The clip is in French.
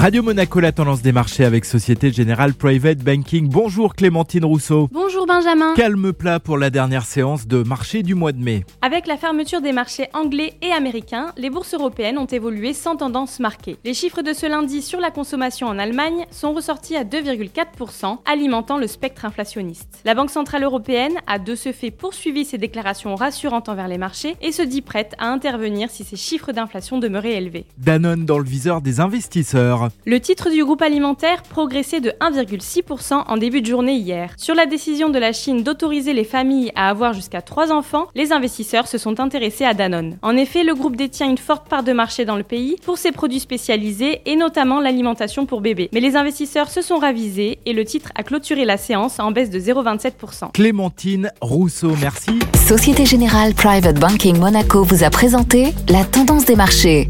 Radio Monaco, la tendance des marchés avec Société Générale Private Banking. Bonjour Clémentine Rousseau. Bonjour Benjamin. Calme plat pour la dernière séance de marché du mois de mai. Avec la fermeture des marchés anglais et américains, les bourses européennes ont évolué sans tendance marquée. Les chiffres de ce lundi sur la consommation en Allemagne sont ressortis à 2,4%, alimentant le spectre inflationniste. La Banque Centrale Européenne a de ce fait poursuivi ses déclarations rassurantes envers les marchés et se dit prête à intervenir si ces chiffres d'inflation demeuraient élevés. Danone dans le viseur des investisseurs. Le titre du groupe alimentaire progressait de 1,6% en début de journée hier. Sur la décision de la Chine d'autoriser les familles à avoir jusqu'à 3 enfants, les investisseurs se sont intéressés à Danone. En effet, le groupe détient une forte part de marché dans le pays pour ses produits spécialisés et notamment l'alimentation pour bébés. Mais les investisseurs se sont ravisés et le titre a clôturé la séance en baisse de 0,27%. Clémentine Rousseau, merci. Société Générale Private Banking Monaco vous a présenté la tendance des marchés.